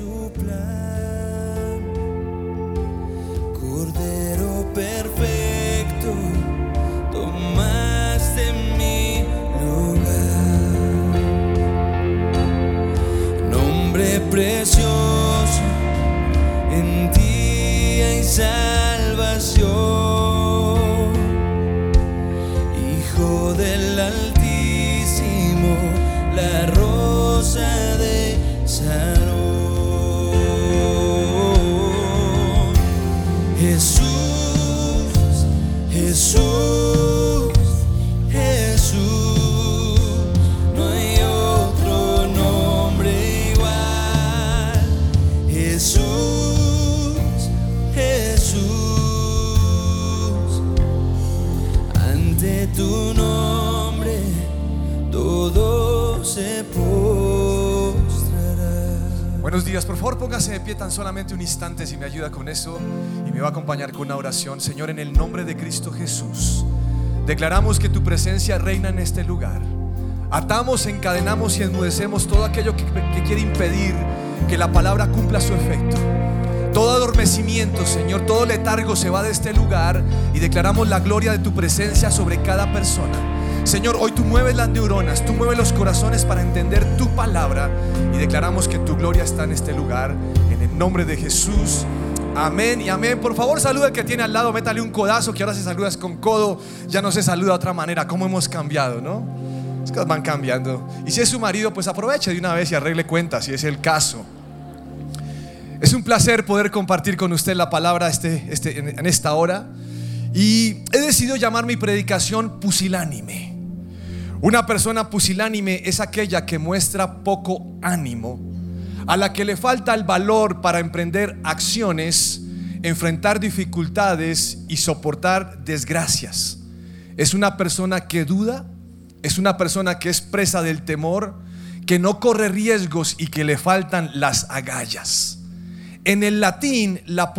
su plan. Tan solamente un instante si me ayuda con eso y me va a acompañar con una oración. Señor, en el nombre de Cristo Jesús, declaramos que tu presencia reina en este lugar. Atamos, encadenamos y enmudecemos todo aquello que, que quiere impedir que la palabra cumpla su efecto. Todo adormecimiento, Señor, todo letargo se va de este lugar y declaramos la gloria de tu presencia sobre cada persona. Señor, hoy tú mueves las neuronas, tú mueves los corazones para entender tu palabra y declaramos que tu gloria está en este lugar. Nombre de Jesús. Amén y amén. Por favor, saluda al que tiene al lado, métale un codazo que ahora se saludas con codo, ya no se saluda de otra manera. ¿Cómo hemos cambiado, no? Es que van cambiando. Y si es su marido, pues aproveche de una vez y arregle cuentas, si es el caso. Es un placer poder compartir con usted la palabra este, este, en, en esta hora. Y he decidido llamar mi predicación pusilánime. Una persona pusilánime es aquella que muestra poco ánimo, a la que le falta el valor para emprender acciones, enfrentar dificultades y soportar desgracias. Es una persona que duda, es una persona que es presa del temor, que no corre riesgos y que le faltan las agallas. En el latín, la,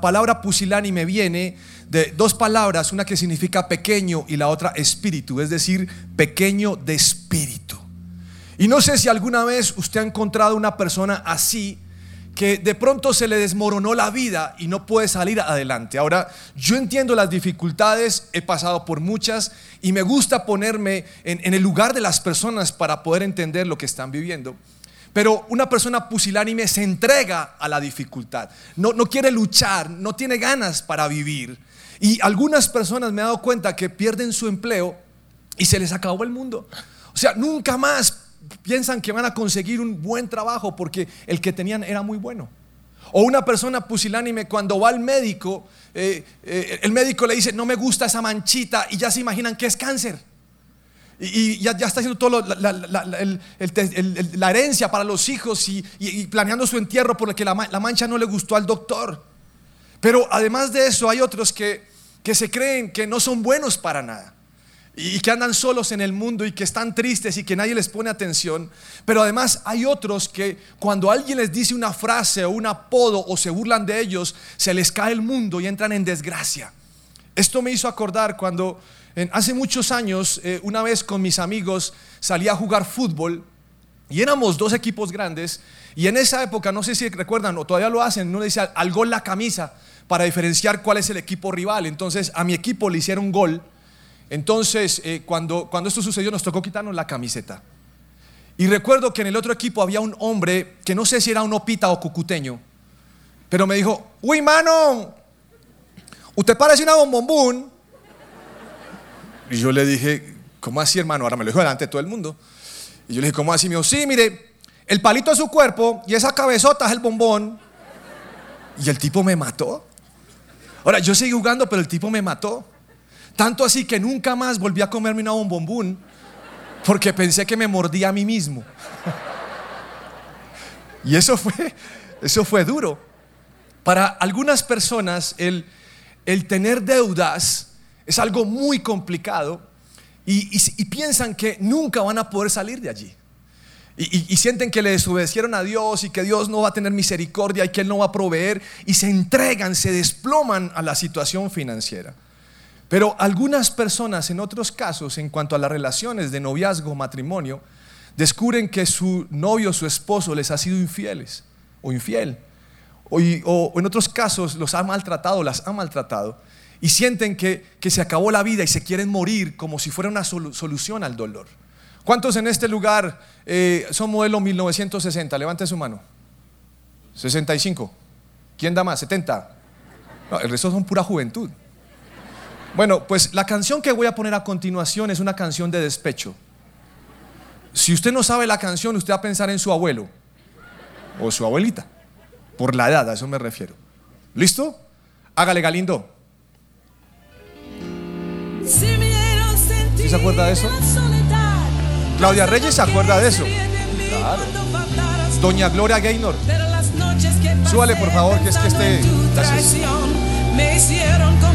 palabra pusilánime viene de dos palabras, una que significa pequeño y la otra espíritu, es decir, pequeño de espíritu. Y no sé si alguna vez usted ha encontrado una persona así que de pronto se le desmoronó la vida y no puede salir adelante. Ahora, yo entiendo las dificultades, he pasado por muchas y me gusta ponerme en, el lugar de las personas para poder entender lo que están viviendo. Pero una persona pusilánime se entrega a la dificultad, no, no quiere luchar, no tiene ganas para vivir. Y algunas personas me he dado cuenta que pierden su empleo y se les acabó el mundo. O sea, nunca más piensan que van a conseguir un buen trabajo porque el que tenían era muy bueno. O una persona pusilánime cuando va al médico, eh, eh, el médico le dice, no me gusta esa manchita y ya se imaginan que es cáncer. Y, ya, ya está haciendo todo la, la- la- la herencia para los hijos y, planeando su entierro porque la mancha no le gustó al doctor. Pero además de eso hay otros que, que se creen que no son buenos para nada y que andan solos en el mundo y que están tristes y que nadie les pone atención. Pero además hay otros que cuando alguien les dice una frase o un apodo o se burlan de ellos, se les cae el mundo y entran en desgracia. Esto me hizo acordar cuando hace muchos años, eh, una vez con mis amigos, salí a jugar fútbol y éramos dos equipos grandes. Y en esa época, no sé si recuerdan o todavía lo hacen, uno al, al gol la camisa para diferenciar cuál es el equipo rival. Entonces a mi equipo le hicieron gol. Entonces eh, cuando, cuando esto sucedió nos tocó quitarnos la camiseta. Y recuerdo que en el otro equipo había un hombre que no sé si era un opita o cucuteño, pero me dijo, uy mano, usted parece una bombombún. Y yo le dije, ¿cómo así hermano? Ahora me lo dijo delante de todo el mundo. Y yo le dije, ¿cómo así? Me dijo, sí, mire, el palito es su cuerpo y esa cabezota es el bombón. Y el tipo me mató. Ahora, yo seguí jugando, pero el tipo me mató. Tanto así que nunca más volví a comerme una bombombún porque pensé que me mordía a mí mismo. Y eso fue, eso fue duro. Para algunas personas el, el tener deudas es algo muy complicado y, y- y piensan que nunca van a poder salir de allí. Y, y- sienten que le desobedecieron a Dios y que Dios no va a tener misericordia y que Él no va a proveer y se entregan, se desploman a la situación financiera. Pero algunas personas, en otros casos, en cuanto a las relaciones de noviazgo o matrimonio, descubren que su novio o su esposo les ha sido infieles. o infiel. O, en otros casos los ha maltratado, las ha maltratado. Y sienten que, que se acabó la vida y se quieren morir como si fuera una solu- solución al dolor. ¿Cuántos en este lugar eh, son modelo 1960? Levante su mano. 65. ¿Quién da más? 70. No, el resto son pura juventud. Bueno, pues la canción que voy a poner a continuación es una canción de despecho. Si usted no sabe la canción, usted va a pensar en su abuelo o su abuelita. Por la edad, a eso me refiero. ¿Listo? Hágale Galindo. ¿Sí se acuerda de eso? Claudia Reyes se acuerda de eso. Claro. Doña Gloria Gaynor. Súbale por favor, que es que este. Gracias.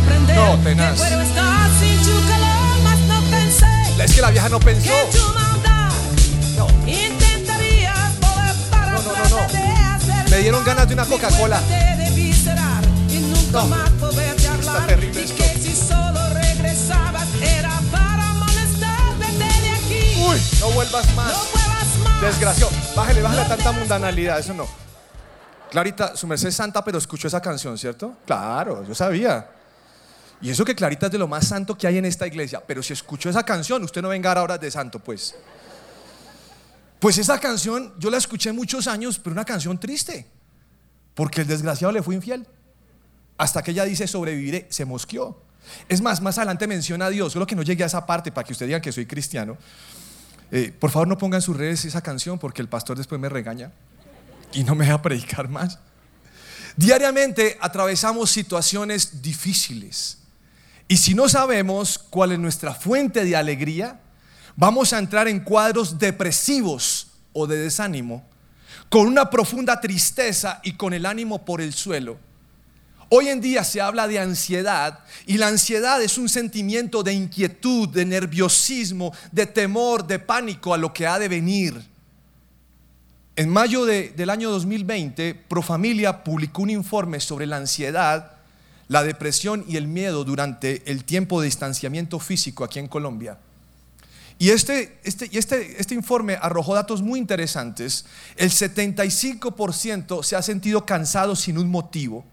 Comprender No, tenaz. que puedo estar sin tu calor, mas no pensé Es que la vieja no pensó. que tu maldad No. intentarías poder para No, no, no, no. de hacer Me dieron ganas de una Coca-Cola. No. más poderte hablar. terrible y esto. que si solo regresabas era para molestarte de aquí. Uy, no vuelvas más. No vuelvas más. Desgraciado. Bájale, bájale tanta mundanalidad, eso no. Clarita, su merced es santa, pero escuchó esa canción, ¿cierto? Claro, yo sabía. Y eso que Clarita es de lo más santo que hay en esta iglesia. Pero si escuchó esa canción, usted no venga a ahora de santo, pues. Pues esa canción yo la escuché muchos años, pero una canción triste. Porque el desgraciado le fue infiel. Hasta que ella dice sobreviviré, se mosqueó. Es más, más adelante menciona a Dios, solo que no llegue a esa parte para que usted diga que soy cristiano. Eh, por favor, no pongan en sus redes esa canción porque el pastor después me regaña y no me deja predicar más. Diariamente atravesamos situaciones difíciles y si no sabemos cuál es nuestra fuente de alegría, vamos a entrar en cuadros depresivos o de desánimo, con una profunda tristeza y con el ánimo por el suelo. Hoy en día se habla de ansiedad y la ansiedad es un sentimiento de inquietud, de nerviosismo, de temor, de pánico a lo que ha de venir. En mayo de- del año 2020, Profamilia publicó un informe sobre la ansiedad, la depresión y el miedo durante el tiempo de distanciamiento físico aquí en Colombia. Y este, este, este, este informe arrojó datos muy interesantes. El 75% se ha sentido cansado sin un motivo.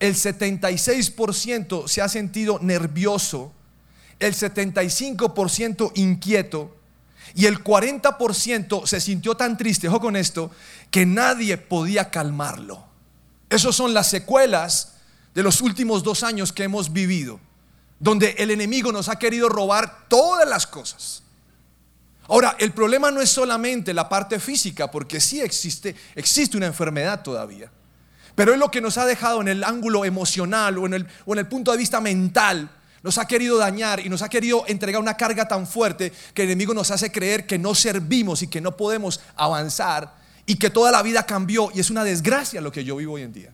El 76% se ha sentido nervioso. El 75% inquieto. Y el 40% se sintió tan triste, ojo con esto, que nadie podía calmarlo. Esas son las secuelas de los últimos dos años que hemos vivido, donde el enemigo nos ha querido robar todas las cosas. Ahora, el problema no es solamente la parte física, porque sí existe, existe una enfermedad todavía. Pero es lo que nos ha dejado en el ángulo emocional o en el, o en el punto de vista mental. Nos ha querido dañar y nos ha querido entregar una carga tan fuerte que el enemigo nos hace creer que no servimos y que no podemos avanzar y que toda la vida cambió y es una desgracia lo que yo vivo hoy en día.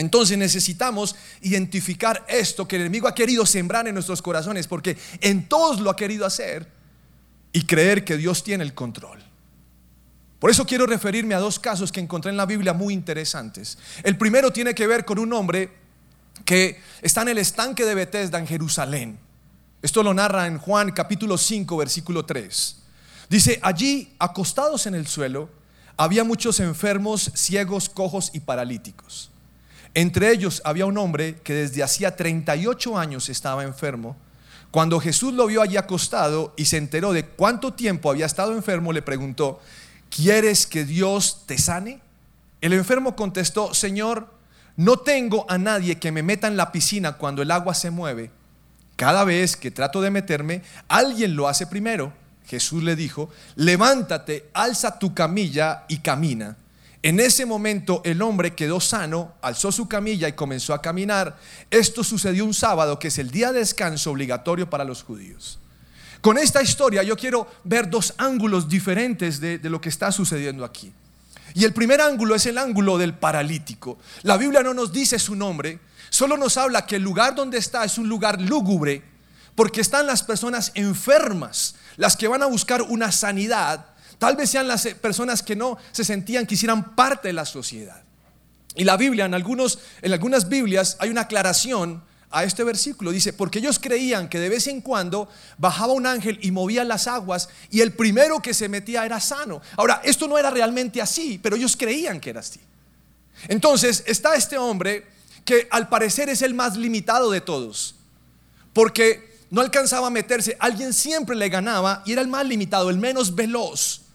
Entonces necesitamos identificar esto que el enemigo ha querido sembrar en nuestros corazones porque en todos lo ha querido hacer y creer que Dios tiene el control. Por eso quiero referirme a dos casos que encontré en la Biblia muy interesantes. El primero tiene que ver con un hombre que está en el estanque de Bethesda en Jerusalén. Esto lo narra en Juan capítulo 5 versículo 3. Dice, allí acostados en el suelo había muchos enfermos, ciegos, cojos y paralíticos. Entre ellos había un hombre que desde hacía 38 años estaba enfermo. Cuando Jesús lo vio allí acostado y se enteró de cuánto tiempo había estado enfermo, le preguntó, ¿quieres que Dios te sane? El enfermo contestó, Señor, no tengo a nadie que me meta en la piscina cuando el agua se mueve. Cada vez que trato de meterme, alguien lo hace primero. Jesús le dijo, levántate, alza tu camilla y camina. En ese momento el hombre quedó sano, alzó su camilla y comenzó a caminar. Esto sucedió un sábado, que es el día de descanso obligatorio para los judíos. Con esta historia yo quiero ver dos ángulos diferentes de, lo que está sucediendo aquí. Y el primer ángulo es el ángulo del paralítico. La Biblia no nos dice su nombre, solo nos habla que el lugar donde está es un lugar lúgubre, porque están las personas enfermas, las que van a buscar una sanidad. Tal vez sean las personas que no se sentían que hicieran parte de la sociedad. Y la Biblia, en, algunos, en algunas Biblias, hay una aclaración a este versículo. Dice, porque ellos creían que de vez en cuando bajaba un ángel y movía las aguas y el primero que se metía era sano. Ahora, esto no era realmente así, pero ellos creían que era así. Entonces, está este hombre que al parecer es el más limitado de todos, porque no alcanzaba a meterse, alguien siempre le ganaba y era el más limitado, el menos veloz.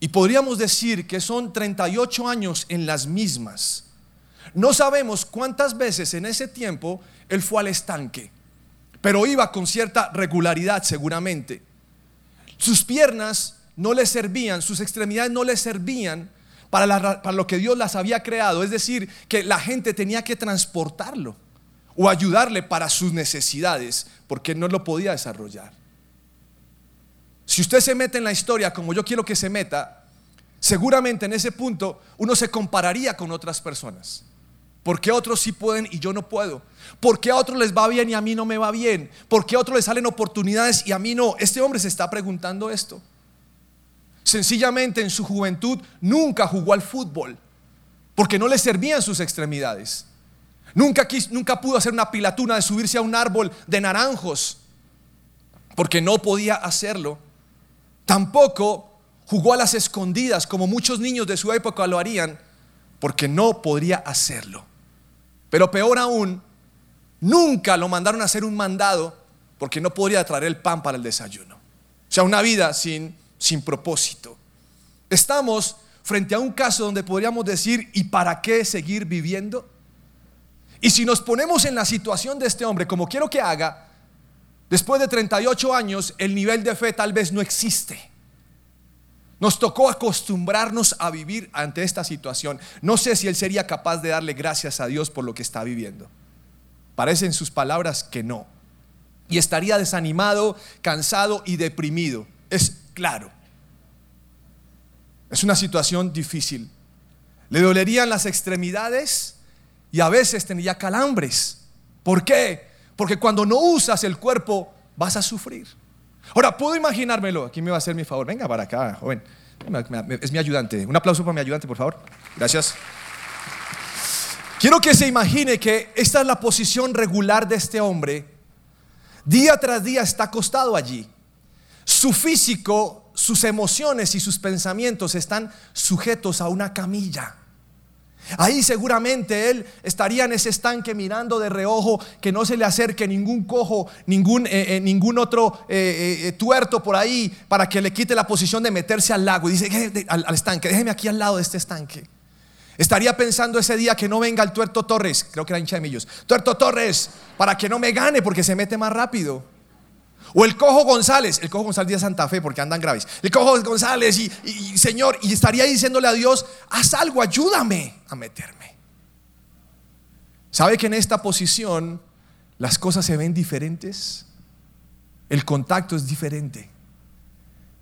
Y podríamos decir que son 38 años en las mismas. No sabemos cuántas veces en ese tiempo él fue al estanque, pero iba con cierta regularidad seguramente. Sus piernas no le servían, sus extremidades no le servían para, para, lo que Dios las había creado. Es decir, que la gente tenía que transportarlo o ayudarle para sus necesidades, porque no lo podía desarrollar. Si usted se mete en la historia como yo quiero que se meta, seguramente en ese punto uno se compararía con otras personas. ¿Por qué otros sí pueden y yo no puedo? ¿Por qué a otros les va bien y a mí no me va bien? ¿Por qué a otros les salen oportunidades y a mí no? Este hombre se está preguntando esto. Sencillamente en su juventud nunca jugó al fútbol porque no le servían sus extremidades. Nunca, nunca pudo hacer una pilatuna de subirse a un árbol de naranjos porque no podía hacerlo. Tampoco jugó a las escondidas como muchos niños de su época lo harían porque no podría hacerlo. Pero peor aún, nunca lo mandaron a hacer un mandado porque no podría traer el pan para el desayuno. O sea, una vida sin, sin propósito. Estamos frente a un caso donde podríamos decir, ¿y para qué seguir viviendo? Y si nos ponemos en la situación de este hombre, como quiero que haga, después de 38 años, el nivel de fe tal vez no existe. Nos tocó acostumbrarnos a vivir ante esta situación. No sé si él sería capaz de darle gracias a Dios por lo que está viviendo. Parecen sus palabras que no. Y estaría desanimado, cansado y deprimido. Es claro. Es una situación difícil. Le dolerían las extremidades y a veces tendría calambres. ¿Por qué? Porque cuando no usas el cuerpo vas a sufrir. Ahora, puedo imaginármelo. Aquí me va a hacer mi favor. Venga para acá, joven. Es mi ayudante. Un aplauso para mi ayudante, por favor. Gracias. Quiero que se imagine que esta es la posición regular de este hombre. Día tras día está acostado allí. Su físico, sus emociones y sus pensamientos están sujetos a una camilla. Ahí seguramente él estaría en ese estanque mirando de reojo que no se le acerque ningún cojo, ningún, eh, eh, ningún otro eh, tuerto por ahí para que le quite la posición de meterse al lago. Y dice, al, al, estanque, déjeme aquí al lado de este estanque. Estaría pensando ese día que no venga el tuerto Torres, creo que era hincha de millos. Tuerto Torres, para que no me gane porque se mete más rápido. O el cojo González, el cojo González de Santa Fe porque andan graves. El cojo González y, Señor, y estaría diciéndole a Dios, haz algo, ayúdame a meterme. ¿Sabe que en esta posición las cosas se ven diferentes? El contacto es diferente.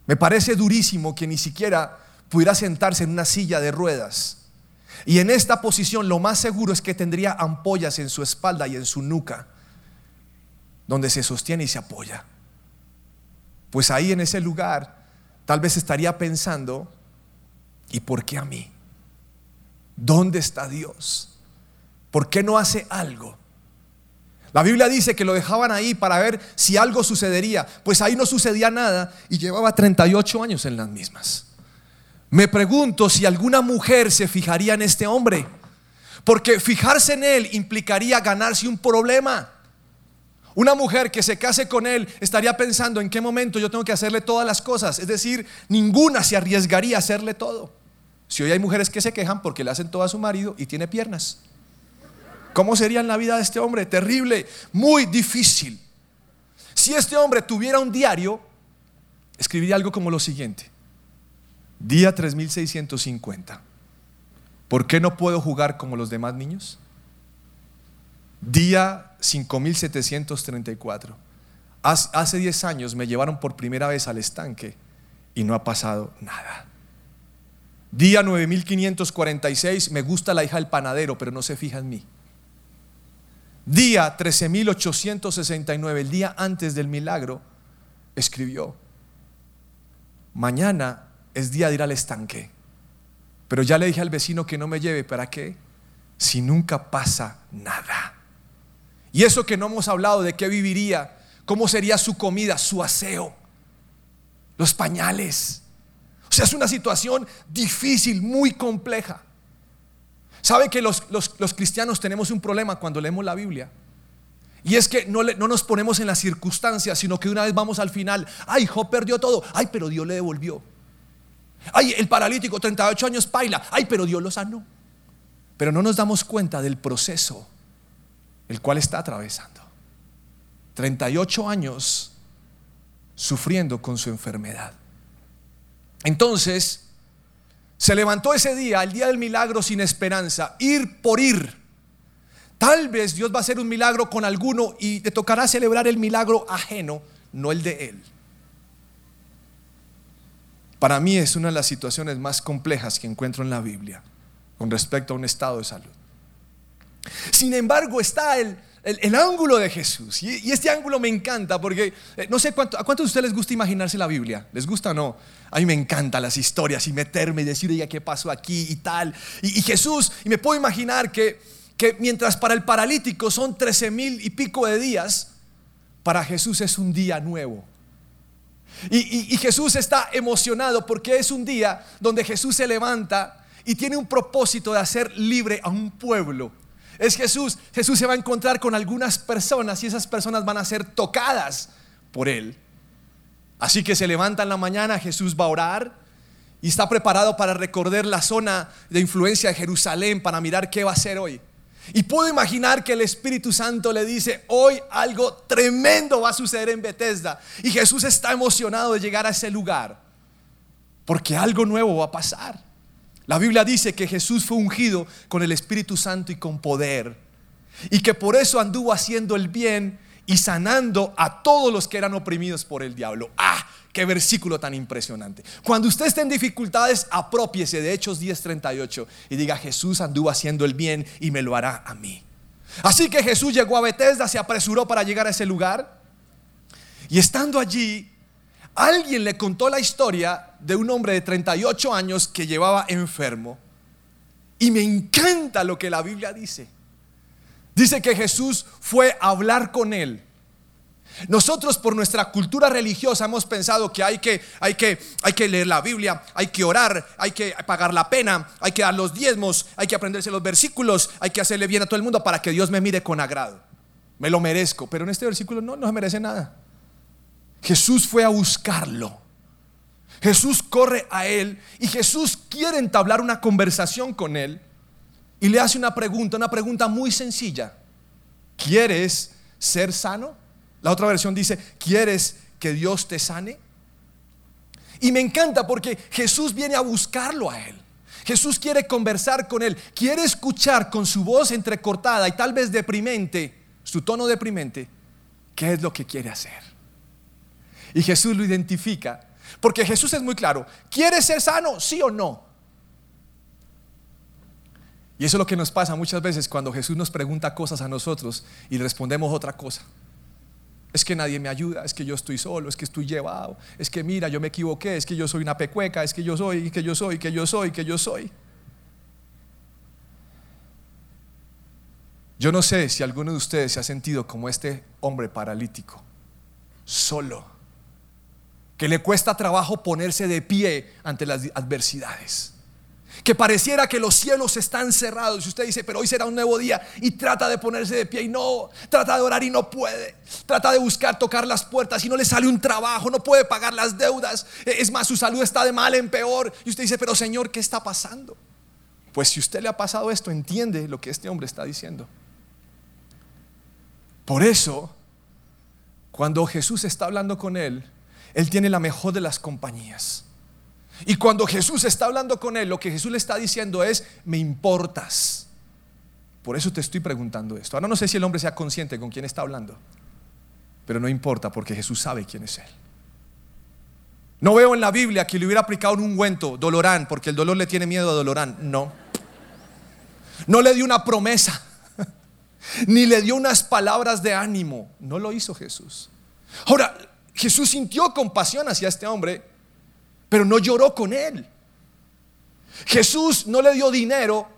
Me parece durísimo que ni siquiera pudiera sentarse en una silla de ruedas. Y en esta posición lo más seguro es que tendría ampollas en su espalda y en su nuca, donde se sostiene y se apoya pues ahí en ese lugar tal vez estaría pensando, ¿y por qué a mí? ¿Dónde está Dios? ¿Por qué no hace algo? La Biblia dice que lo dejaban ahí para ver si algo sucedería. Pues ahí no sucedía nada y llevaba 38 años en las mismas. Me pregunto si alguna mujer se fijaría en este hombre. Porque fijarse en él implicaría ganarse un problema. Una mujer que se case con él estaría pensando en qué momento yo tengo que hacerle todas las cosas. Es decir, ninguna se arriesgaría a hacerle todo. Si hoy hay mujeres que se quejan porque le hacen todo a su marido y tiene piernas. ¿Cómo sería en la vida de este hombre? Terrible, muy difícil. Si este hombre tuviera un diario, escribiría algo como lo siguiente. Día 3650. ¿Por qué no puedo jugar como los demás niños? Día 5734. Hace 10 años me llevaron por primera vez al estanque y no ha pasado nada. Día 9546, me gusta la hija del panadero, pero no se fija en mí. Día 13869, el día antes del milagro, escribió, mañana es día de ir al estanque, pero ya le dije al vecino que no me lleve, ¿para qué? Si nunca pasa nada. Y eso que no hemos hablado de qué viviría, cómo sería su comida, su aseo, los pañales. O sea, es una situación difícil, muy compleja. ¿Sabe que los, los cristianos tenemos un problema cuando leemos la Biblia? Y es que no, no, nos ponemos en las circunstancias, sino que una vez vamos al final. Ay, Job perdió todo. Ay, pero Dios le devolvió. Ay, el paralítico, 38 años, paila. Ay, pero Dios lo sanó. Pero no nos damos cuenta del proceso el cual está atravesando. 38 años sufriendo con su enfermedad. Entonces, se levantó ese día, el día del milagro sin esperanza, ir por ir Tal vez Dios va a hacer un milagro con alguno y te tocará celebrar el milagro ajeno, no el de Él. Para mí es una de las situaciones más complejas que encuentro en la Biblia con respecto a un estado de salud. Sin embargo, está el, ángulo de Jesús. Y, este ángulo me encanta porque eh, no sé cuánto, a cuántos de ustedes les gusta imaginarse la Biblia. ¿Les gusta o no? A mí me encantan las historias y meterme y decir, oiga, ¿qué pasó aquí y tal? y Jesús, y me puedo imaginar que que mientras para el paralítico son 13 mil y pico de días, para Jesús es un día nuevo. Y, y, Jesús está emocionado porque es un día donde Jesús se levanta y tiene un propósito de hacer libre a un pueblo. Es Jesús, Jesús se va a encontrar con algunas personas y esas personas van a ser tocadas por él. Así que se levanta en la mañana, Jesús va a orar y está preparado para recorrer la zona de influencia de Jerusalén para mirar qué va a hacer hoy. Y puedo imaginar que el Espíritu Santo le dice, hoy algo tremendo va a suceder en Bethesda. Y Jesús está emocionado de llegar a ese lugar, porque algo nuevo va a pasar. La Biblia dice que Jesús fue ungido con el Espíritu Santo y con poder. Y que por eso anduvo haciendo el bien y sanando a todos los que eran oprimidos por el diablo. Ah, qué versículo tan impresionante. Cuando usted esté en dificultades, apropiese de Hechos 10:38 y diga, Jesús anduvo haciendo el bien y me lo hará a mí. Así que Jesús llegó a Bethesda, se apresuró para llegar a ese lugar. Y estando allí, alguien le contó la historia de un hombre de 38 años que llevaba enfermo. Y me encanta lo que la Biblia dice. Dice que Jesús fue a hablar con él. Nosotros por nuestra cultura religiosa hemos pensado que hay que, hay que, hay que leer la Biblia, hay que orar, hay que pagar la pena, hay que dar los diezmos, hay que aprenderse los versículos, hay que hacerle bien a todo el mundo para que Dios me mire con agrado. Me lo merezco, pero en este versículo no, no se merece nada. Jesús fue a buscarlo. Jesús corre a él y Jesús quiere entablar una conversación con él y le hace una pregunta, una pregunta muy sencilla. ¿Quieres ser sano? La otra versión dice, ¿quieres que Dios te sane? Y me encanta porque Jesús viene a buscarlo a él. Jesús quiere conversar con él, quiere escuchar con su voz entrecortada y tal vez deprimente, su tono deprimente, qué es lo que quiere hacer. Y Jesús lo identifica, porque Jesús es muy claro, ¿quieres ser sano? Sí o no. Y eso es lo que nos pasa muchas veces cuando Jesús nos pregunta cosas a nosotros y respondemos otra cosa. Es que nadie me ayuda, es que yo estoy solo, es que estoy llevado, es que mira, yo me equivoqué, es que yo soy una pecueca, es que yo soy, que yo soy, que yo soy, que yo soy. Yo no sé si alguno de ustedes se ha sentido como este hombre paralítico, solo, que le cuesta trabajo ponerse de pie ante las adversidades que pareciera que los cielos están cerrados. Y usted dice, pero hoy será un nuevo día y trata de ponerse de pie y no, trata de orar y no puede. Trata de buscar tocar las puertas y no le sale un trabajo, no puede pagar las deudas. Es más, su salud está de mal en peor. Y usted dice, pero Señor, ¿qué está pasando? Pues si usted le ha pasado esto, entiende lo que este hombre está diciendo. Por eso, cuando Jesús está hablando con él, él tiene la mejor de las compañías. Y cuando Jesús está hablando con él, lo que Jesús le está diciendo es, me importas. Por eso te estoy preguntando esto. Ahora no sé si el hombre sea consciente con quién está hablando, pero no importa porque Jesús sabe quién es él. No veo en la Biblia que le hubiera aplicado un ungüento, dolorán, porque el dolor le tiene miedo a dolorán. No. No le dio una promesa, ni le dio unas palabras de ánimo. No lo hizo Jesús. Ahora, Jesús sintió compasión hacia este hombre pero no lloró con él. Jesús no le dio dinero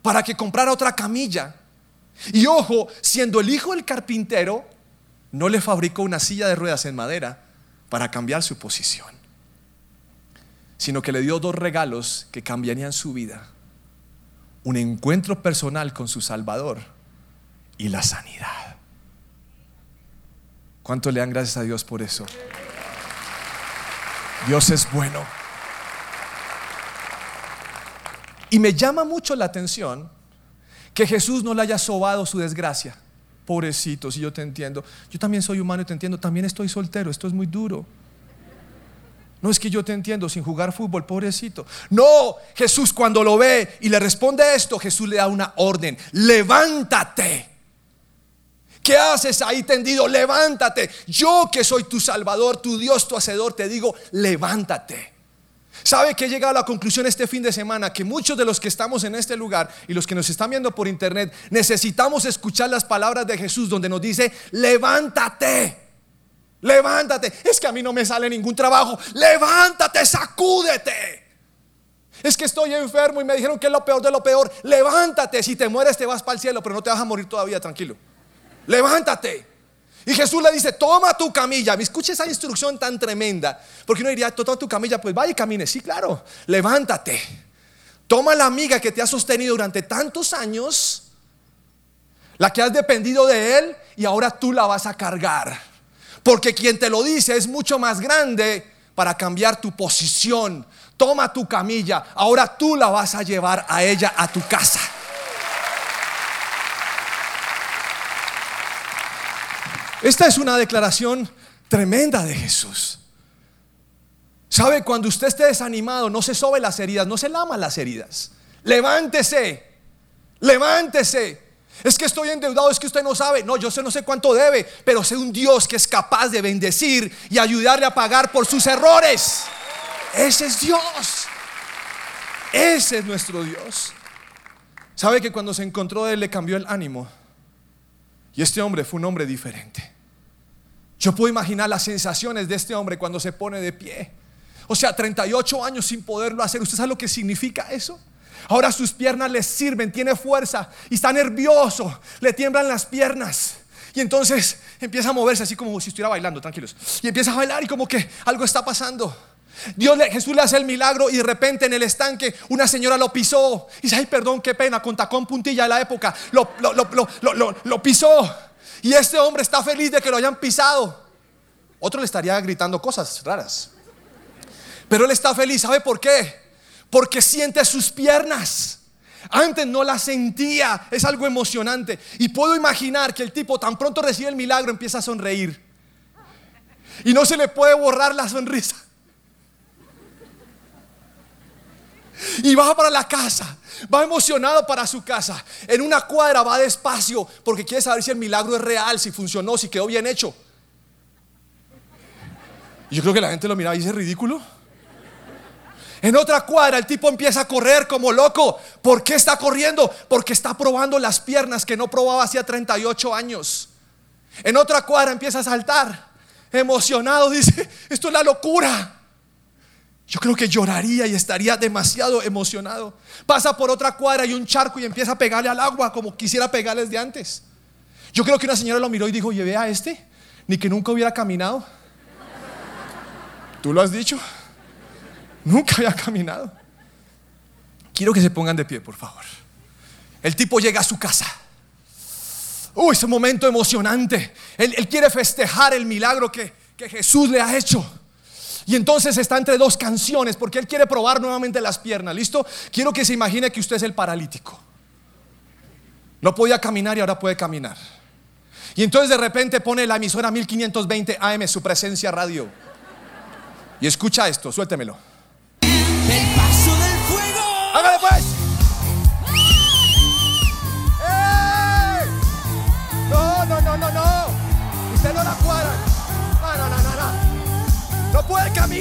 para que comprara otra camilla. Y ojo, siendo el hijo del carpintero, no le fabricó una silla de ruedas en madera para cambiar su posición, sino que le dio dos regalos que cambiarían su vida. Un encuentro personal con su Salvador y la sanidad. ¿Cuánto le dan gracias a Dios por eso? Dios es bueno. Y me llama mucho la atención que Jesús no le haya sobado su desgracia. Pobrecito, si yo te entiendo. Yo también soy humano y te entiendo. También estoy soltero. Esto es muy duro. No es que yo te entiendo sin jugar fútbol, pobrecito. No, Jesús cuando lo ve y le responde esto, Jesús le da una orden. Levántate. ¿Qué haces ahí tendido? Levántate. Yo que soy tu Salvador, tu Dios, tu Hacedor, te digo, levántate. ¿Sabe que he llegado a la conclusión este fin de semana? Que muchos de los que estamos en este lugar y los que nos están viendo por internet necesitamos escuchar las palabras de Jesús donde nos dice, levántate. Levántate. Es que a mí no me sale ningún trabajo. Levántate, sacúdete. Es que estoy enfermo y me dijeron que es lo peor de lo peor. Levántate. Si te mueres te vas para el cielo, pero no te vas a morir todavía, tranquilo. Levántate. Y Jesús le dice, toma tu camilla. Me escucha esa instrucción tan tremenda. Porque uno diría, toma tu camilla, pues vaya y camine. Sí, claro, levántate. Toma la amiga que te ha sostenido durante tantos años, la que has dependido de él, y ahora tú la vas a cargar. Porque quien te lo dice es mucho más grande para cambiar tu posición. Toma tu camilla, ahora tú la vas a llevar a ella a tu casa. Esta es una declaración tremenda de Jesús. ¿Sabe? Cuando usted esté desanimado, no se sobe las heridas, no se lama las heridas. Levántese, levántese. Es que estoy endeudado, es que usted no sabe. No, yo sé no sé cuánto debe, pero sé un Dios que es capaz de bendecir y ayudarle a pagar por sus errores. Ese es Dios. Ese es nuestro Dios. ¿Sabe que cuando se encontró él le cambió el ánimo? Y este hombre fue un hombre diferente. Yo puedo imaginar las sensaciones de este hombre cuando se pone de pie. O sea, 38 años sin poderlo hacer. ¿Usted sabe lo que significa eso? Ahora sus piernas le sirven, tiene fuerza y está nervioso, le tiemblan las piernas. Y entonces empieza a moverse así como si estuviera bailando, tranquilos. Y empieza a bailar y como que algo está pasando. Dios le, Jesús le hace el milagro y de repente en el estanque una señora lo pisó. Y dice, ay, perdón, qué pena, con tacón puntilla de la época. Lo, lo, pisó. Y este hombre está feliz de que lo hayan pisado. Otro le estaría gritando cosas raras. Pero él está feliz. ¿Sabe por qué? Porque siente sus piernas. Antes no las sentía. Es algo emocionante. Y puedo imaginar que el tipo tan pronto recibe el milagro empieza a sonreír. Y no se le puede borrar la sonrisa. Y va para la casa, va emocionado para su casa. En una cuadra va despacio porque quiere saber si el milagro es real, si funcionó, si quedó bien hecho. Y yo creo que la gente lo mira y dice ridículo. En otra cuadra el tipo empieza a correr como loco. ¿Por qué está corriendo? Porque está probando las piernas que no probaba hacía 38 años. En otra cuadra empieza a saltar. Emocionado dice, esto es la locura. Yo creo que lloraría y estaría demasiado emocionado. Pasa por otra cuadra y un charco y empieza a pegarle al agua como quisiera pegarles de antes. Yo creo que una señora lo miró y dijo, llevé a este, ni que nunca hubiera caminado. ¿Tú lo has dicho? Nunca había caminado. Quiero que se pongan de pie, por favor. El tipo llega a su casa. Uy, ese momento emocionante. Él, quiere festejar el milagro que, que Jesús le ha hecho. Y entonces está entre dos canciones porque él quiere probar nuevamente las piernas. ¿Listo? Quiero que se imagine que usted es el paralítico. No podía caminar y ahora puede caminar. Y entonces de repente pone la emisora 1520 AM, su presencia radio. Y escucha esto, suéltemelo.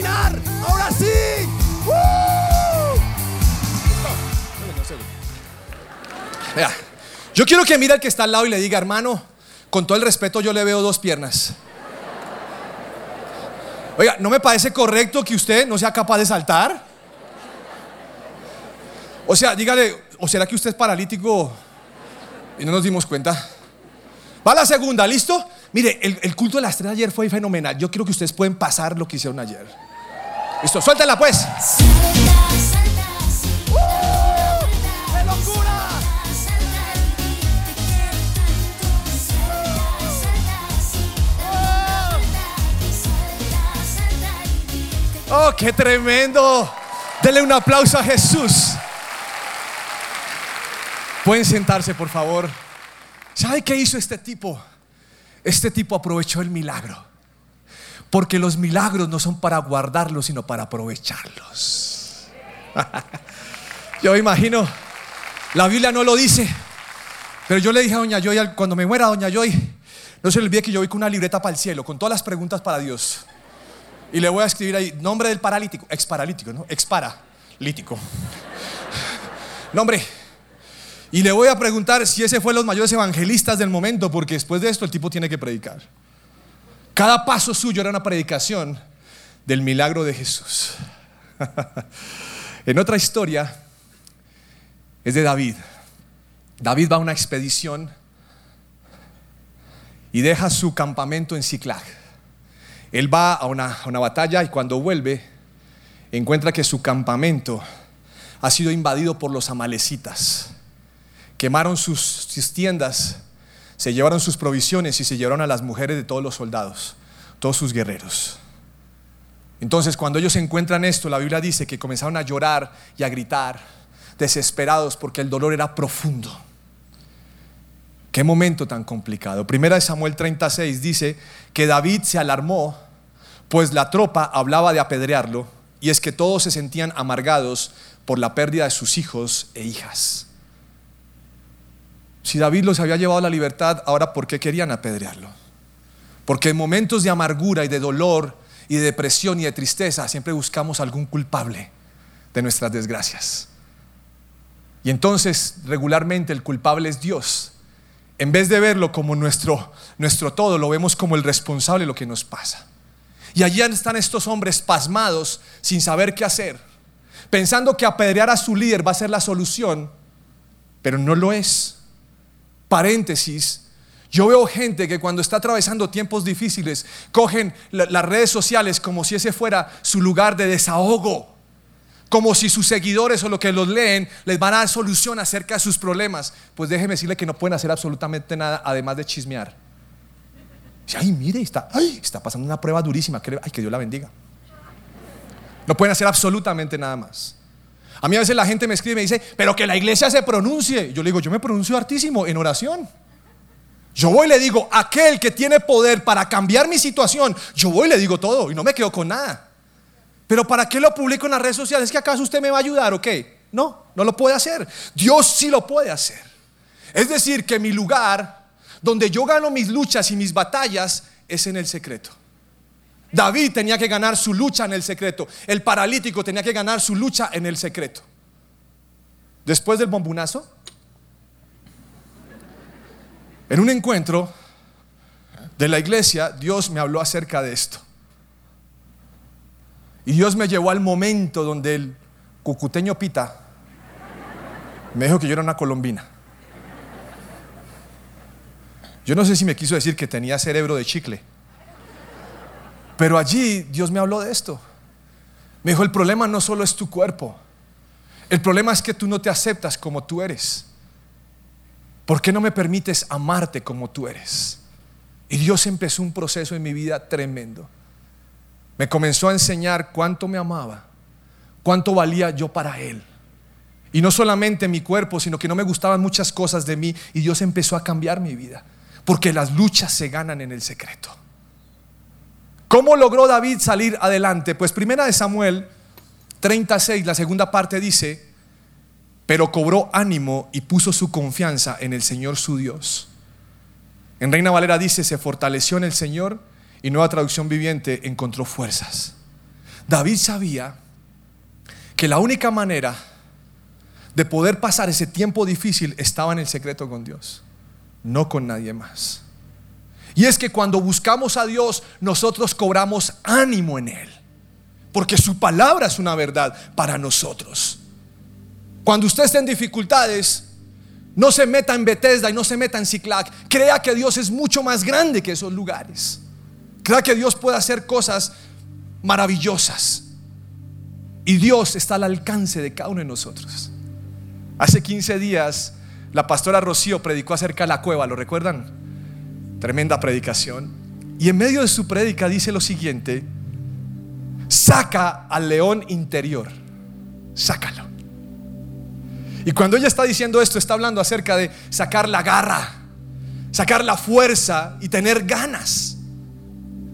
Ahora sí. yo quiero que mire al que está al lado y le diga, hermano, con todo el respeto yo le veo dos piernas. Oiga, ¿no me parece correcto que usted no sea capaz de saltar? O sea, dígale, ¿o será que usted es paralítico Y no nos dimos cuenta. Va la segunda, ¿listo? Mire, el, el culto de las tres ayer fue fenomenal. Yo creo que ustedes pueden pasar lo que hicieron ayer. Listo, suéltala pues. Oh, qué tremendo. Denle un aplauso a Jesús. Pueden sentarse, por favor. ¿Sabe qué hizo este tipo? Este tipo aprovechó el milagro. Porque los milagros no son para guardarlos, sino para aprovecharlos. Yo imagino, la Biblia no lo dice, pero yo le dije a Doña Joy, cuando me muera Doña Joy, no se le olvide que yo voy con una libreta para el cielo, con todas las preguntas para Dios. Y le voy a escribir ahí, nombre del paralítico, ex paralítico, ¿no? Ex paralítico. Nombre. Y le voy a preguntar si ese fue los mayores evangelistas del momento, porque después de esto el tipo tiene que predicar. Cada paso suyo era una predicación del milagro de Jesús. en otra historia es de David. David va a una expedición y deja su campamento en Ciclag. Él va a una, batalla y cuando vuelve encuentra que su campamento ha sido invadido por los amalecitas. Quemaron sus tiendas, se llevaron sus provisiones y se llevaron a las mujeres de todos los soldados, todos sus guerreros. Entonces cuando ellos encuentran esto, la Biblia dice que comenzaron a llorar y a gritar, desesperados porque el dolor era profundo. Qué momento tan complicado. Primera de Samuel 36 dice que David se alarmó, pues la tropa hablaba de apedrearlo, y es que todos se sentían amargados por la pérdida de sus hijos e hijas. Si David los había llevado a la libertad, ahora ¿por qué querían apedrearlo? Porque en momentos de amargura y de dolor y de depresión y de tristeza siempre buscamos algún culpable de nuestras desgracias. Y entonces regularmente el culpable es Dios. En vez de verlo como nuestro, nuestro todo, lo vemos como el responsable de lo que nos pasa. Y allí están estos hombres pasmados sin saber qué hacer, pensando que apedrear a su líder va a ser la solución, pero no lo es. Paréntesis, yo veo gente que cuando está atravesando tiempos difíciles, cogen la- las redes sociales como si ese fuera su lugar de desahogo, como si sus seguidores o lo que los leen les van a dar solución acerca de sus problemas. Pues déjeme decirle que no pueden hacer absolutamente nada además de chismear. Ay, mire, está, pasando una prueba durísima. Ay, que Dios la bendiga. No pueden hacer absolutamente nada más. A mí a veces la gente me escribe y me dice, pero que la iglesia se pronuncie. Yo le digo, yo me pronuncio hartísimo en oración. Yo voy y le digo, aquel que tiene poder para cambiar mi situación, yo voy y le digo todo y no me quedo con nada. Pero ¿para qué lo publico en las redes sociales? ¿Es que acaso usted me va a ayudar o qué? No, no lo puede hacer. Dios sí lo puede hacer. Es decir, que mi lugar donde yo gano mis luchas y mis batallas es en el secreto. David tenía que ganar su lucha en el secreto. El paralítico tenía que ganar su lucha en el secreto. Después del bombunazo, en un encuentro de la iglesia, Dios me habló acerca de esto. Y Dios me llevó al momento donde el cucuteño Pita me dijo que yo era una colombina. Yo no sé si me quiso decir que tenía cerebro de chicle. Pero allí Dios me habló de esto. Me dijo, el problema no solo es tu cuerpo. El problema es que tú no te aceptas como tú eres. ¿Por qué no me permites amarte como tú eres? Y Dios empezó un proceso en mi vida tremendo. Me comenzó a enseñar cuánto me amaba, cuánto valía yo para Él. Y no solamente mi cuerpo, sino que no me gustaban muchas cosas de mí y Dios empezó a cambiar mi vida. Porque las luchas se ganan en el secreto. ¿Cómo logró David salir adelante? Pues primera de Samuel 36, la segunda parte dice, pero cobró ánimo y puso su confianza en el Señor su Dios. En Reina Valera dice, se fortaleció en el Señor y nueva traducción viviente encontró fuerzas. David sabía que la única manera de poder pasar ese tiempo difícil estaba en el secreto con Dios, no con nadie más. Y es que cuando buscamos a Dios, nosotros cobramos ánimo en Él, porque su palabra es una verdad para nosotros. Cuando usted está en dificultades, No se meta en Bethesda y no se meta en Ciclac. Crea que Dios es mucho más grande que esos lugares. Crea que Dios puede hacer cosas maravillosas. Y Dios está al alcance de cada uno de nosotros. Hace 15 días la pastora Rocío predicó acerca de la cueva, ¿lo recuerdan? Tremenda predicación. Y en medio de su prédica dice lo siguiente, saca al león interior, sácalo. Y cuando ella está diciendo esto, está hablando acerca de sacar la garra, sacar la fuerza y tener ganas.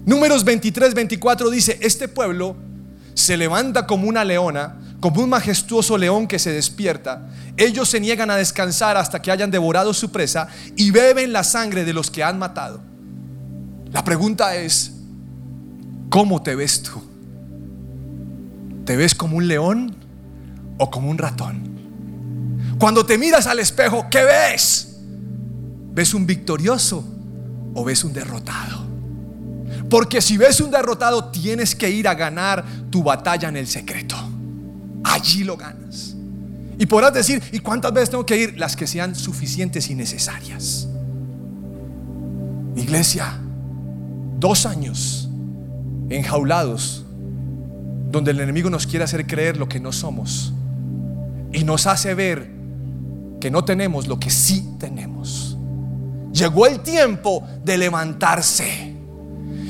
Números 23, 24 dice, este pueblo se levanta como una leona, como un majestuoso león que se despierta. Ellos se niegan a descansar hasta que hayan devorado su presa y beben la sangre de los que han matado. La pregunta es, ¿cómo te ves tú? ¿Te ves como un león o como un ratón? Cuando te miras al espejo, ¿qué ves? ¿Ves un victorioso o ves un derrotado? Porque si ves un derrotado, tienes que ir a ganar tu batalla en el secreto. Allí lo ganas. Y podrás decir, ¿y cuántas veces tengo que ir? Las que sean suficientes y necesarias. Iglesia, dos años enjaulados, donde el enemigo nos quiere hacer creer lo que no somos y nos hace ver que no tenemos lo que sí tenemos. Llegó el tiempo de levantarse.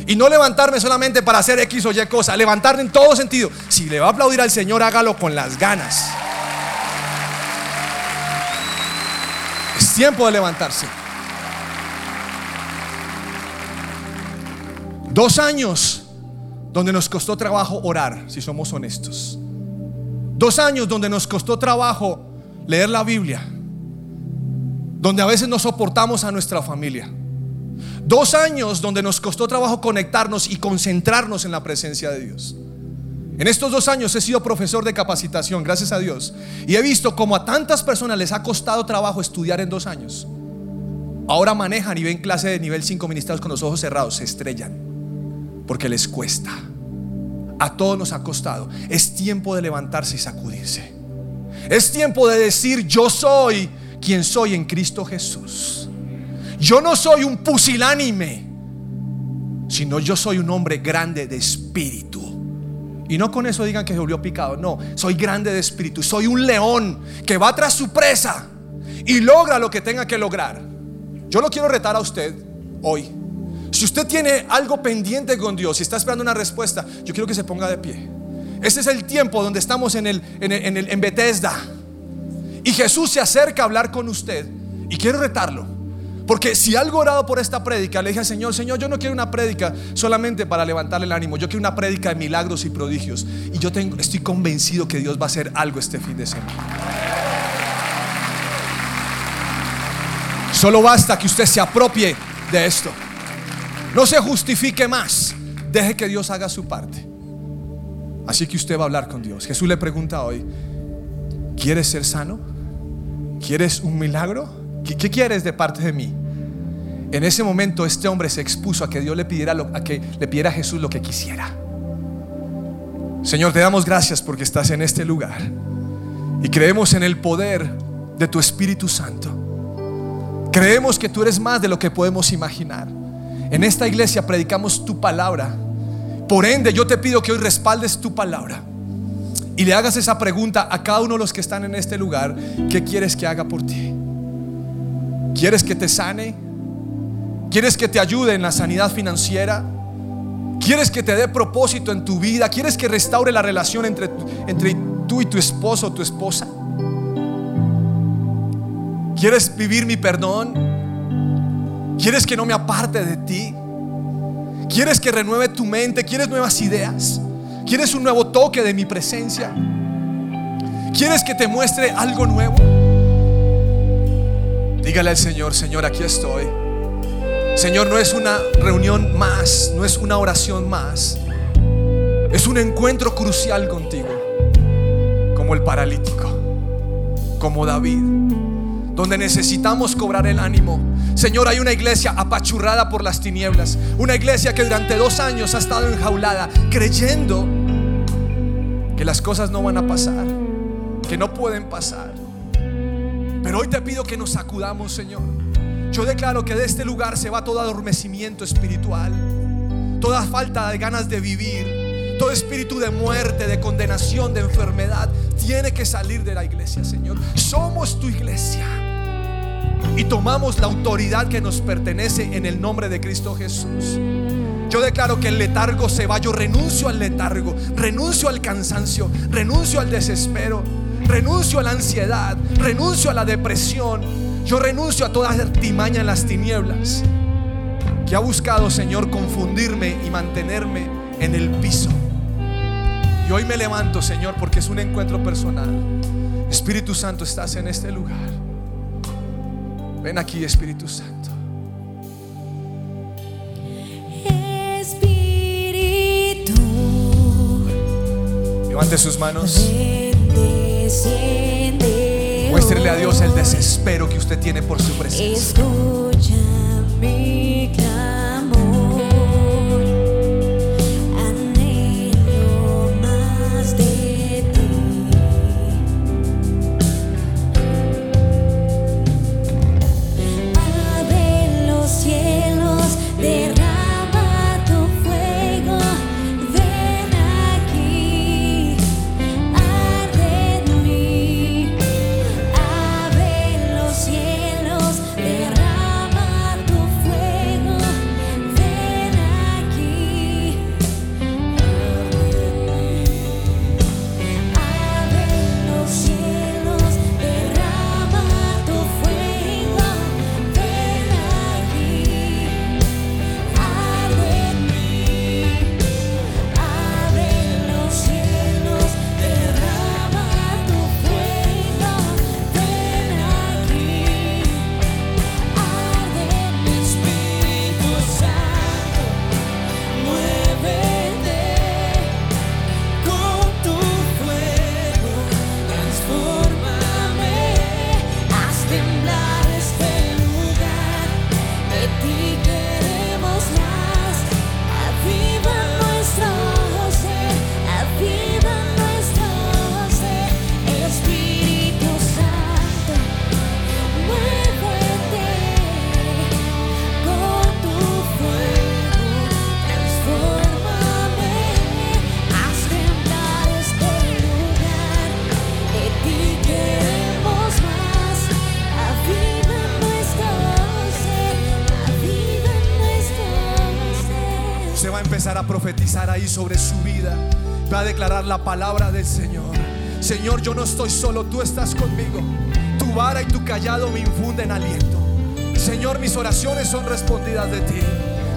Y no levantarme solamente para hacer X o Y cosa, levantarme en todo sentido. Si le va a aplaudir al Señor, hágalo con las ganas. Es tiempo de levantarse. Dos años donde nos costó trabajo orar, si somos honestos. Dos años donde nos costó trabajo leer la Biblia. Donde a veces no soportamos a nuestra familia. Dos años donde nos costó trabajo conectarnos y concentrarnos en la presencia de Dios. En estos dos años he sido profesor de capacitación, gracias a Dios. Y he visto como a tantas personas les ha costado trabajo estudiar en dos años. Ahora manejan y ven clase de nivel 5 ministerios con los ojos cerrados, se estrellan porque les cuesta. A todos nos ha costado. Es tiempo de levantarse y sacudirse. Es tiempo de decir, yo soy quien soy en Cristo Jesús. Yo no soy un pusilánime, sino yo soy un hombre grande de espíritu. Y no con eso digan que se volvió picado. No, soy grande de espíritu. Soy un león que va tras su presa y logra lo que tenga que lograr. Yo lo quiero retar a usted hoy. Si usted tiene algo pendiente con Dios y está esperando una respuesta, yo quiero que se ponga de pie. Este es el tiempo donde estamos en, el, en, el, en Bethesda. Y Jesús se acerca a hablar con usted. Y quiero retarlo. Porque si algo orado por esta prédica, le dije al Señor, Señor, yo no quiero una prédica solamente para levantarle el ánimo, yo quiero una prédica de milagros y prodigios. Y yo estoy convencido que Dios va a hacer algo este fin de semana. Solo basta que usted se apropie de esto. No se justifique más. Deje que Dios haga su parte. Así que usted va a hablar con Dios. Jesús le pregunta hoy, ¿quieres ser sano? ¿Quieres un milagro? ¿Qué, quieres de parte de mí? En ese momento este hombre se expuso a que Dios le pidiera a que le pidiera a Jesús lo que quisiera. Señor, te damos gracias porque estás en este lugar y creemos en el poder de tu Espíritu Santo. Creemos que tú eres más de lo que podemos imaginar. En esta iglesia predicamos tu palabra. Por ende, yo te pido que hoy respaldes tu palabra y le hagas esa pregunta a cada uno de los que están en este lugar. ¿Qué quieres que haga por ti? ¿Quieres que te sane? ¿Quieres que te ayude en la sanidad financiera? ¿Quieres que te dé propósito en tu vida? ¿Quieres que restaure la relación entre, entre tú y tu esposo o tu esposa? ¿Quieres vivir mi perdón? ¿Quieres que no me aparte de ti? ¿Quieres que renueve tu mente? ¿Quieres nuevas ideas? ¿Quieres un nuevo toque de mi presencia? ¿Quieres que te muestre algo nuevo? Dígale al Señor, Señor, aquí estoy. Señor, no es una reunión más, no es una oración más. Es un encuentro crucial contigo, como el paralítico, como David, donde necesitamos cobrar el ánimo Señor, hay una iglesia apachurrada por las tinieblas. Una iglesia que durante dos años ha estado enjaulada, creyendo que las cosas no van a pasar, que no pueden pasar. Pero hoy te pido que nos sacudamos, Señor. Yo declaro que de este lugar se va todo adormecimiento espiritual, toda falta de ganas de vivir, todo espíritu de muerte, de condenación, de enfermedad, tiene que salir de la iglesia, Señor. Somos tu iglesia y tomamos la autoridad que nos pertenece en el nombre de Cristo Jesús. Yo declaro que el letargo se va. Yo renuncio al letargo, renuncio al cansancio, renuncio al desespero, renuncio a la ansiedad, renuncio a la depresión. Yo renuncio a toda artimaña en las tinieblas que ha buscado, Señor, confundirme y mantenerme en el piso. Y hoy me levanto, Señor, porque es un encuentro personal. Espíritu Santo, estás en este lugar. Ven aquí, Espíritu Santo. Espíritu, Levante sus manos. Muéstrele a Dios el desespero que usted tiene por su presencia. La palabra del Señor. Señor, yo no estoy solo, tú estás conmigo. Tu vara y tu callado me infunden aliento. Señor, mis oraciones son respondidas de ti.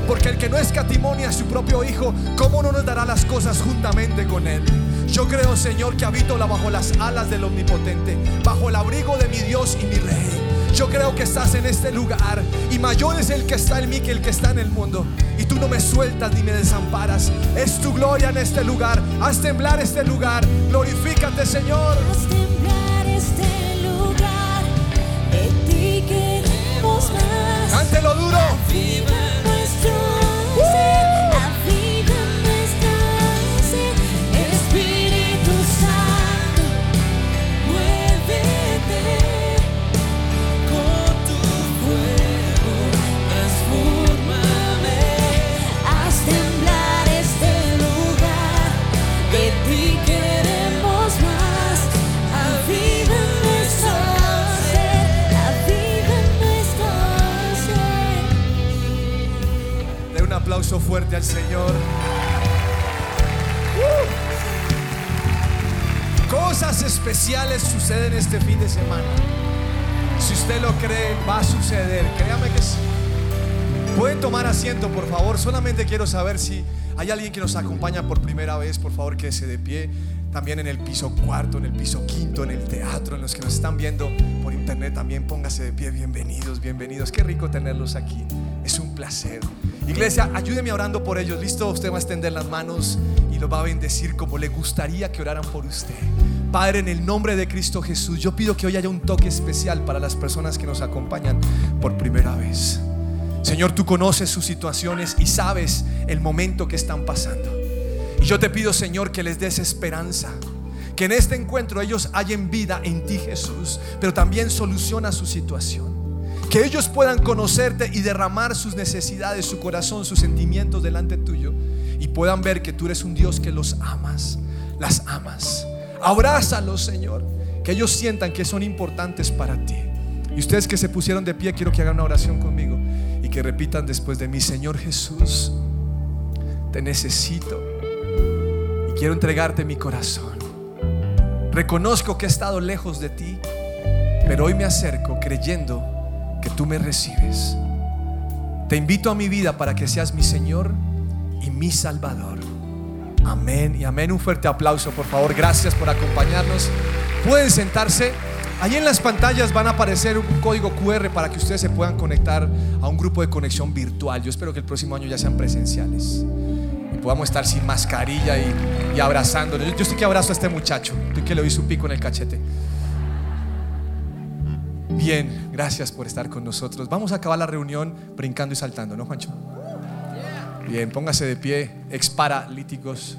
Porque el que no escatimonia a su propio Hijo, ¿cómo no nos dará las cosas juntamente con Él? Yo creo, Señor, que habito bajo las alas del Omnipotente, bajo el abrigo de mi Dios y mi Rey. Yo creo que estás en este lugar y mayor es el que está en mí que el que está en el mundo. Y tú no me sueltas ni me desamparas. Es tu gloria en este lugar. Haz temblar este lugar. Glorifícate, Señor. Haz temblar este lugar, de ti queremos más. Cántelo duro. Asiento, por favor. Solamente quiero saber si hay alguien que nos acompaña por primera vez. Por favor, quédese de pie. También en el piso cuarto, en el piso quinto, en el teatro, en los que nos están viendo por internet, también póngase de pie. Bienvenidos, bienvenidos. Qué rico tenerlos aquí. Es un placer. Iglesia, ayúdeme orando por ellos. Listo, usted va a extender las manos y los va a bendecir como le gustaría que oraran por usted. Padre, en el nombre de Cristo Jesús, yo pido que hoy haya un toque especial para las personas que nos acompañan por primera vez. Señor, tú conoces sus situaciones y sabes el momento que están pasando. Y yo te pido, Señor, que les des esperanza, Que en este encuentro ellos hallen vida en ti Jesús, pero también soluciona su situación. Que ellos puedan conocerte y derramar sus necesidades, su corazón, sus sentimientos delante tuyo y puedan ver que tú eres un Dios que los amas, las amas. Abrázalos, Señor, que ellos sientan que son importantes para ti. Y ustedes que se pusieron de pie, quiero que hagan una oración conmigo que repitan después de mí, Señor Jesús, te necesito y quiero entregarte mi corazón. Reconozco que he estado lejos de ti, pero hoy me acerco creyendo que tú me recibes. Te invito a mi vida para que seas mi Señor y mi Salvador. Amén y amén. Un fuerte aplauso, por favor. Gracias por acompañarnos. Pueden sentarse. Ahí en las pantallas van a aparecer un código QR para que ustedes se puedan conectar a un grupo de conexión virtual. Yo espero que el próximo año ya sean presenciales y podamos estar sin mascarilla y, y abrazándonos. Yo, yo estoy que abrazo a este muchacho, estoy que le doy su pico en el cachete. Bien, gracias por estar con nosotros. Vamos a acabar la reunión brincando y saltando, ¿no, Juancho? Bien, póngase de pie, exparalíticos.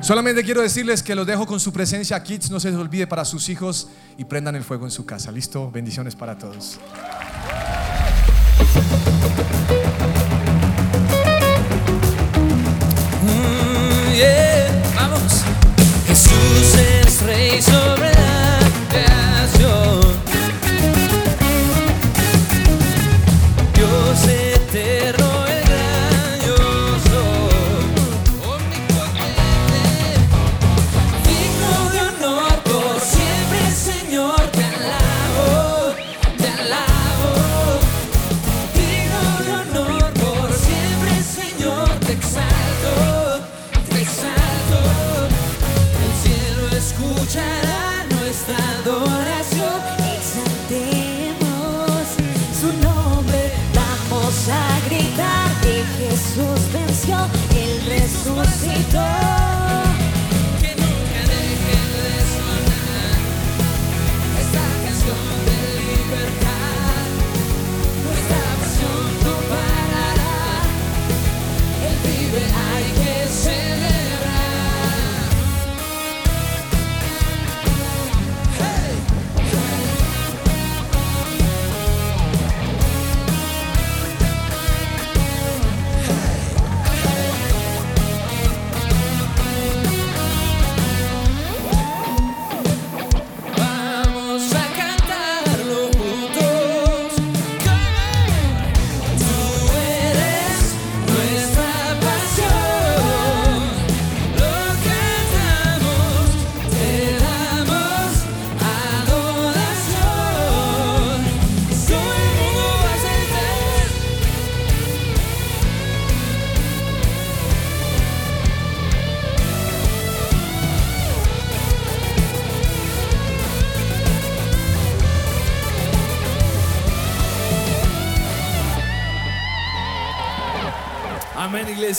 Solamente quiero decirles que los dejo con su presencia, kids. No se les olvide para sus hijos y prendan el fuego en su casa. ¿Listo? Bendiciones para todos.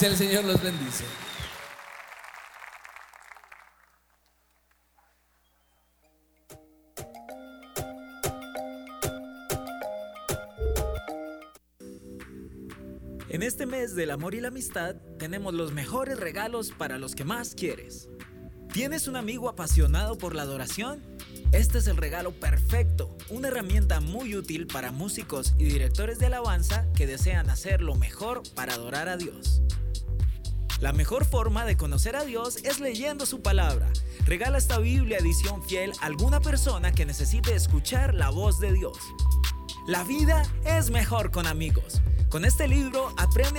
El Señor los bendice. En este mes del amor y la amistad tenemos los mejores regalos para los que más quieres. ¿Tienes un amigo apasionado por la adoración? Este es el regalo perfecto, una herramienta muy útil para músicos y directores de alabanza que desean hacer lo mejor para adorar a Dios. La mejor forma de conocer a Dios es leyendo su palabra. Regala esta Biblia edición fiel a alguna persona que necesite escuchar la voz de Dios. La vida es mejor con amigos. Con este libro aprende